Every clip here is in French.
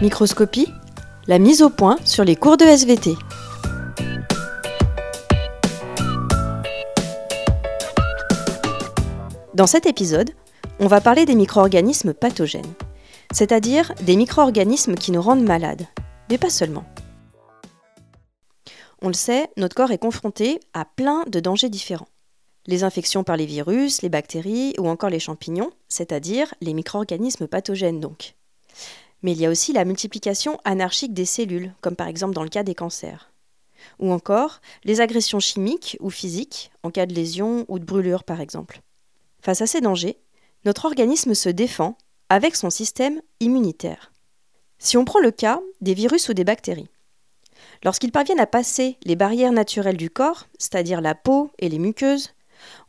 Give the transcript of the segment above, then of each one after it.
Microscopie, la mise au point sur les cours de SVT. Dans cet épisode, on va parler des micro-organismes pathogènes, c'est-à-dire des micro-organismes qui nous rendent malades, mais pas seulement. On le sait, notre corps est confronté à plein de dangers différents. Les infections par les virus, les bactéries ou encore les champignons, c'est-à-dire les micro-organismes pathogènes donc. Mais il y a aussi la multiplication anarchique des cellules, comme par exemple dans le cas des cancers. Ou encore les agressions chimiques ou physiques, en cas de lésion ou de brûlure par exemple. Face à ces dangers, notre organisme se défend avec son système immunitaire. Si on prend le cas des virus ou des bactéries, lorsqu'ils parviennent à passer les barrières naturelles du corps, c'est-à-dire la peau et les muqueuses,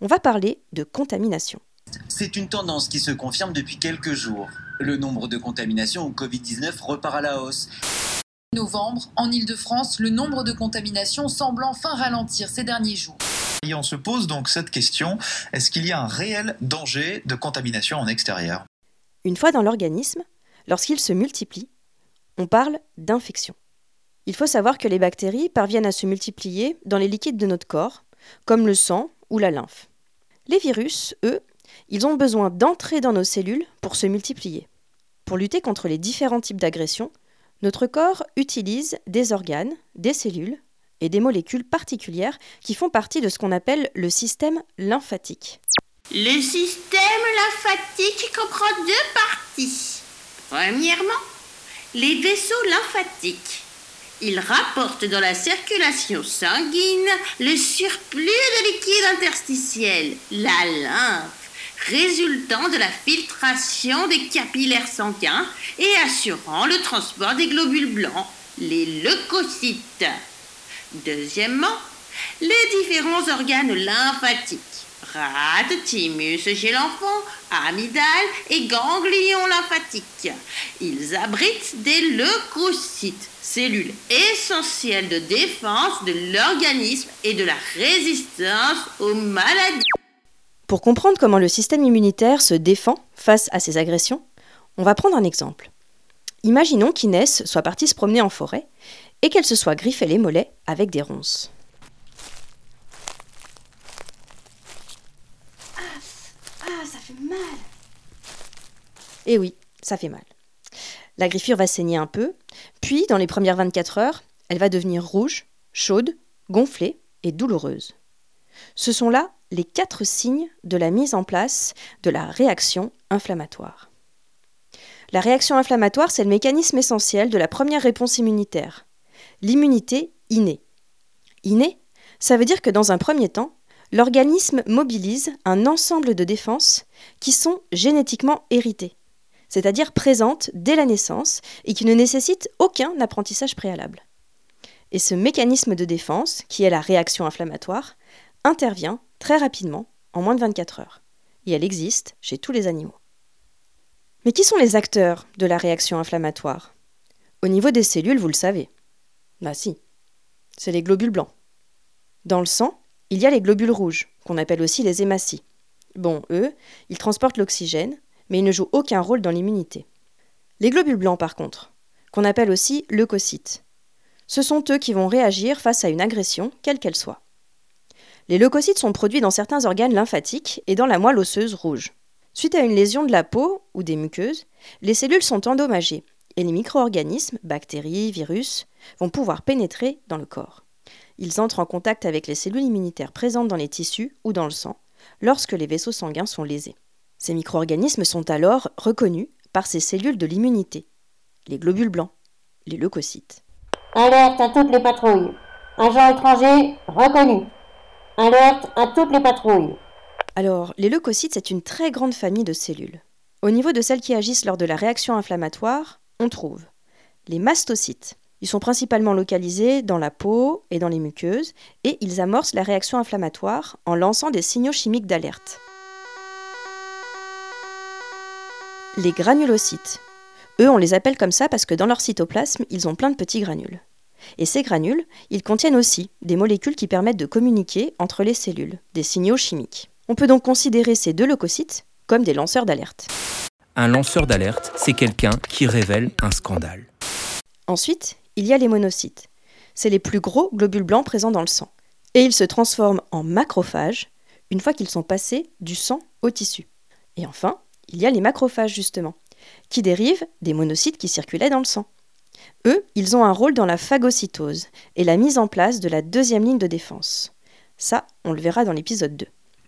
on va parler de contamination. C'est une tendance qui se confirme depuis quelques jours. Le nombre de contaminations au Covid-19 repart à la hausse. Novembre, en Ile-de-France, le nombre de contaminations semble enfin ralentir ces derniers jours. Et on se pose donc cette question, est-ce qu'il y a un réel danger de contamination en extérieur? Une fois dans l'organisme, lorsqu'il se multiplie, on parle d'infection. Il faut savoir que les bactéries parviennent à se multiplier dans les liquides de notre corps, comme le sang ou la lymphe. Les virus, eux, ils ont besoin d'entrer dans nos cellules pour se multiplier. Pour lutter contre les différents types d'agressions, notre corps utilise des organes, des cellules et des molécules particulières qui font partie de ce qu'on appelle le système lymphatique. Le système lymphatique comprend deux parties. Premièrement, les vaisseaux lymphatiques. Ils rapportent dans la circulation sanguine le surplus de liquide interstitiel, la lymphe, résultant de la filtration des capillaires sanguins et assurant le transport des globules blancs, les leucocytes. Deuxièmement, les différents organes lymphatiques, rate, thymus chez l'enfant, amygdale et ganglions lymphatiques. Ils abritent des leucocytes, cellules essentielles de défense de l'organisme et de la résistance aux maladies. Pour comprendre comment le système immunitaire se défend face à ces agressions, on va prendre un exemple. Imaginons qu'Inès soit partie se promener en forêt et qu'elle se soit griffé les mollets avec des ronces. Ah, ça fait mal. Et oui, ça fait mal. La griffure va saigner un peu, puis dans les premières 24 heures, elle va devenir rouge, chaude, gonflée et douloureuse. Ce sont là les quatre signes de la mise en place de la réaction inflammatoire. La réaction inflammatoire, c'est le mécanisme essentiel de la première réponse immunitaire, l'immunité innée. Innée, ça veut dire que dans un premier temps, l'organisme mobilise un ensemble de défenses qui sont génétiquement héritées, c'est-à-dire présentes dès la naissance et qui ne nécessitent aucun apprentissage préalable. Et ce mécanisme de défense, qui est la réaction inflammatoire, intervient très rapidement, en moins de 24 heures. Et elle existe chez tous les animaux. Mais qui sont les acteurs de la réaction inflammatoire? Au niveau des cellules, vous le savez. Bah si, c'est les globules blancs. Dans le sang, il y a les globules rouges, qu'on appelle aussi les hématies. Bon, eux, ils transportent l'oxygène, mais ils ne jouent aucun rôle dans l'immunité. Les globules blancs, par contre, qu'on appelle aussi leucocytes, ce sont eux qui vont réagir face à une agression, quelle qu'elle soit. Les leucocytes sont produits dans certains organes lymphatiques et dans la moelle osseuse rouge. Suite à une lésion de la peau ou des muqueuses, les cellules sont endommagées et les micro-organismes, bactéries, virus, vont pouvoir pénétrer dans le corps. Ils entrent en contact avec les cellules immunitaires présentes dans les tissus ou dans le sang lorsque les vaisseaux sanguins sont lésés. Ces micro-organismes sont alors reconnus par ces cellules de l'immunité, les globules blancs, les leucocytes. Alerte à toutes les patrouilles. Agent étranger reconnu. Alerte à toutes les patrouilles. Alors, les leucocytes, c'est une très grande famille de cellules. Au niveau de celles qui agissent lors de la réaction inflammatoire, on trouve les mastocytes. Ils sont principalement localisés dans la peau et dans les muqueuses et ils amorcent la réaction inflammatoire en lançant des signaux chimiques d'alerte. Les granulocytes. Eux, on les appelle comme ça parce que dans leur cytoplasme, ils ont plein de petits granules. Et ces granules, ils contiennent aussi des molécules qui permettent de communiquer entre les cellules, des signaux chimiques. On peut donc considérer ces deux leucocytes comme des lanceurs d'alerte. Un lanceur d'alerte, c'est quelqu'un qui révèle un scandale. Ensuite, il y a les monocytes. C'est les plus gros globules blancs présents dans le sang. Et ils se transforment en macrophages une fois qu'ils sont passés du sang au tissu. Et enfin, il y a les macrophages justement, qui dérivent des monocytes qui circulaient dans le sang. Eux, ils ont un rôle dans la phagocytose et la mise en place de la deuxième ligne de défense. Ça, on le verra dans l'épisode 2.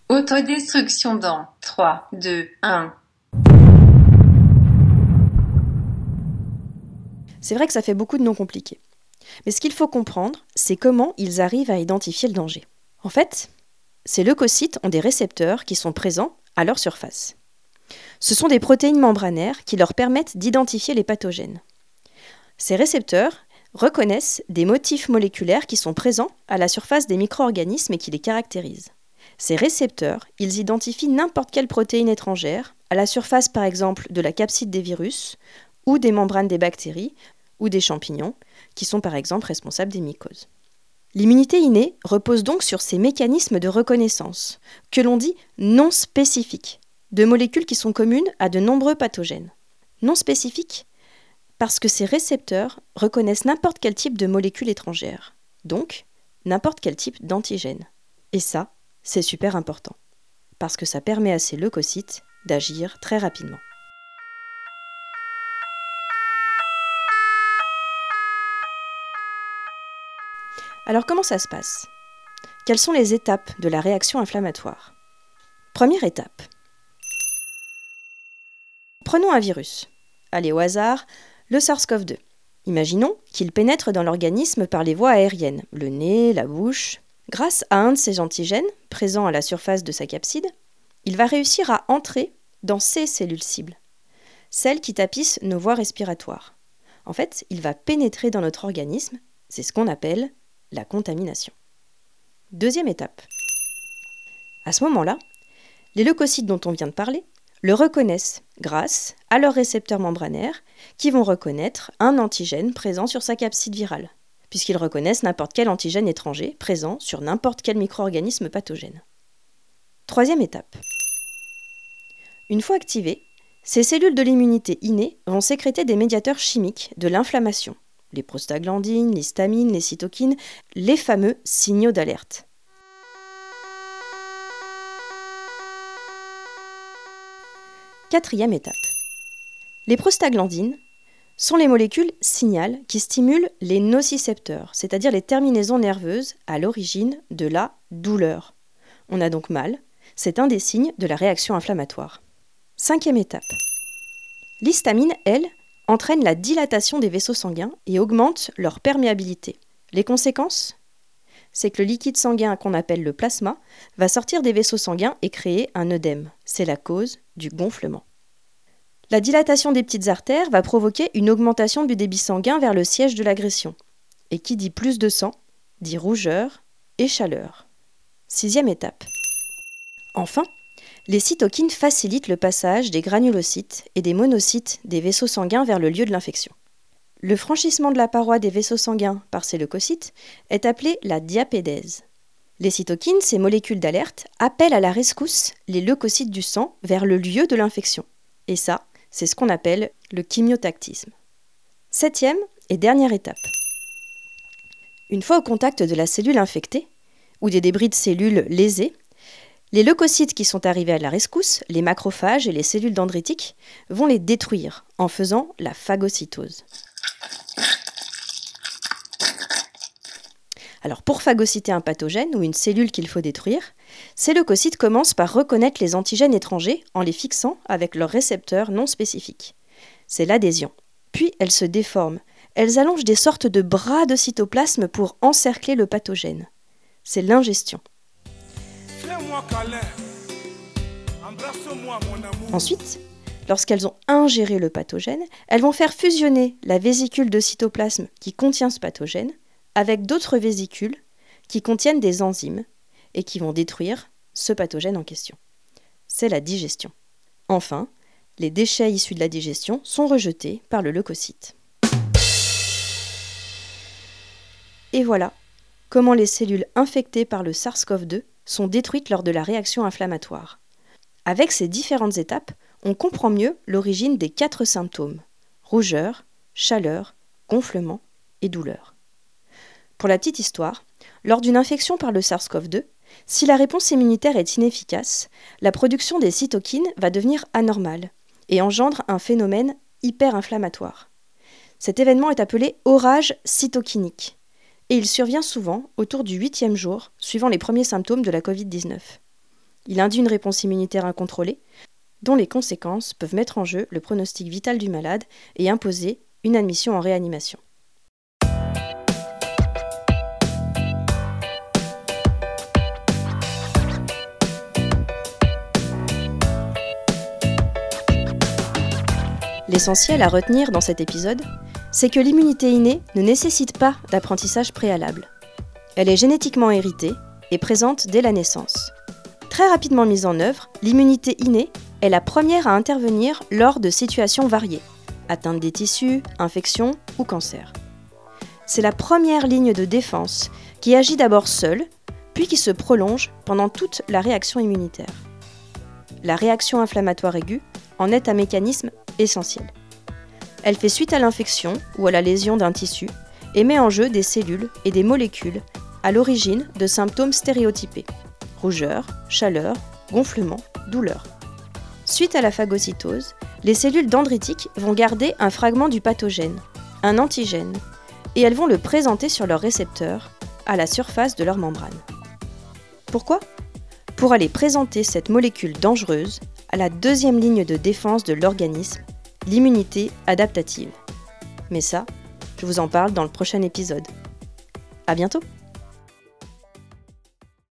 Autodestruction dans 3, 2, 1. C'est vrai que ça fait beaucoup de noms compliqués. Mais ce qu'il faut comprendre, c'est comment ils arrivent à identifier le danger. En fait, ces leucocytes ont des récepteurs qui sont présents à leur surface. Ce sont des protéines membranaires qui leur permettent d'identifier les pathogènes. Ces récepteurs reconnaissent des motifs moléculaires qui sont présents à la surface des micro-organismes et qui les caractérisent. Ces récepteurs, ils identifient n'importe quelle protéine étrangère, à la surface par exemple de la capside des virus, ou des membranes des bactéries, ou des champignons, qui sont par exemple responsables des mycoses. L'immunité innée repose donc sur ces mécanismes de reconnaissance, que l'on dit non spécifiques, de molécules qui sont communes à de nombreux pathogènes. Non spécifiques parce que ces récepteurs reconnaissent n'importe quel type de molécule étrangère, donc n'importe quel type d'antigène. Et ça, c'est super important, parce que ça permet à ces leucocytes d'agir très rapidement. Alors comment ça se passe? Quelles sont les étapes de la réaction inflammatoire? Première étape. Prenons un virus. Allez au hasard, le SARS-CoV-2. Imaginons qu'il pénètre dans l'organisme par les voies aériennes, le nez, la bouche. Grâce à un de ces antigènes, présent à la surface de sa capside, il va réussir à entrer dans ces cellules cibles, celles qui tapissent nos voies respiratoires. En fait, il va pénétrer dans notre organisme, c'est ce qu'on appelle la contamination. Deuxième étape. À ce moment-là, les leucocytes dont on vient de parler le reconnaissent grâce à leurs récepteurs membranaires qui vont reconnaître un antigène présent sur sa capside virale, puisqu'ils reconnaissent n'importe quel antigène étranger présent sur n'importe quel micro-organisme pathogène. Troisième étape. Une fois activées, ces cellules de l'immunité innée vont sécréter des médiateurs chimiques de l'inflammation, les prostaglandines, l'histamine, les cytokines, les fameux signaux d'alerte. Quatrième étape. Les prostaglandines sont les molécules signal qui stimulent les nocicepteurs, c'est-à-dire les terminaisons nerveuses à l'origine de la douleur. On a donc mal, c'est un des signes de la réaction inflammatoire. Cinquième étape. L'histamine, elle, entraîne la dilatation des vaisseaux sanguins et augmente leur perméabilité. Les conséquences? C'est que le liquide sanguin qu'on appelle le plasma va sortir des vaisseaux sanguins et créer un œdème. C'est la cause du gonflement. La dilatation des petites artères va provoquer une augmentation du débit sanguin vers le siège de l'agression. Et qui dit plus de sang, dit rougeur et chaleur. Sixième étape. Enfin, les cytokines facilitent le passage des granulocytes et des monocytes des vaisseaux sanguins vers le lieu de l'infection. Le franchissement de la paroi des vaisseaux sanguins par ces leucocytes est appelé la diapédèse. Les cytokines, ces molécules d'alerte, appellent à la rescousse les leucocytes du sang vers le lieu de l'infection. Et ça, c'est ce qu'on appelle le chimiotactisme. Septième et dernière étape. Une fois au contact de la cellule infectée, ou des débris de cellules lésées, les leucocytes qui sont arrivés à la rescousse, les macrophages et les cellules dendritiques, vont les détruire en faisant la phagocytose. Alors pour phagocyter un pathogène ou une cellule qu'il faut détruire, ces leucocytes commencent par reconnaître les antigènes étrangers en les fixant avec leurs récepteurs non spécifiques. C'est l'adhésion. Puis elles se déforment. Elles allongent des sortes de bras de cytoplasme pour encercler le pathogène. C'est l'ingestion. Ensuite, lorsqu'elles ont ingéré le pathogène, elles vont faire fusionner la vésicule de cytoplasme qui contient ce pathogène avec d'autres vésicules qui contiennent des enzymes et qui vont détruire ce pathogène en question. C'est la digestion. Enfin, les déchets issus de la digestion sont rejetés par le leucocyte. Et voilà comment les cellules infectées par le SARS-CoV-2 sont détruites lors de la réaction inflammatoire. Avec ces différentes étapes, on comprend mieux l'origine des quatre symptômes rougeur, chaleur, gonflement et douleur. Pour la petite histoire, lors d'une infection par le SARS-CoV-2, si la réponse immunitaire est inefficace, la production des cytokines va devenir anormale et engendre un phénomène hyperinflammatoire. Cet événement est appelé orage cytokinique et il survient souvent autour du huitième jour, suivant les premiers symptômes de la Covid-19. Il induit une réponse immunitaire incontrôlée, dont les conséquences peuvent mettre en jeu le pronostic vital du malade et imposer une admission en réanimation. L'essentiel à retenir dans cet épisode, c'est que l'immunité innée ne nécessite pas d'apprentissage préalable. Elle est génétiquement héritée et présente dès la naissance. Très rapidement mise en œuvre, l'immunité innée est la première à intervenir lors de situations variées, atteinte des tissus, infections ou cancer. C'est la première ligne de défense qui agit d'abord seule, puis qui se prolonge pendant toute la réaction immunitaire. La réaction inflammatoire aiguë en est un mécanisme Elle fait suite à l'infection ou à la lésion d'un tissu et met en jeu des cellules et des molécules à l'origine de symptômes stéréotypés rougeur, chaleur, gonflement, douleur. Suite à la phagocytose, les cellules dendritiques vont garder un fragment du pathogène, un antigène, et elles vont le présenter sur leur récepteur à la surface de leur membrane. Pourquoi? Pour aller présenter cette molécule dangereuse à la deuxième ligne de défense de l'organisme, l'immunité adaptative. Mais ça, je vous en parle dans le prochain épisode. À bientôt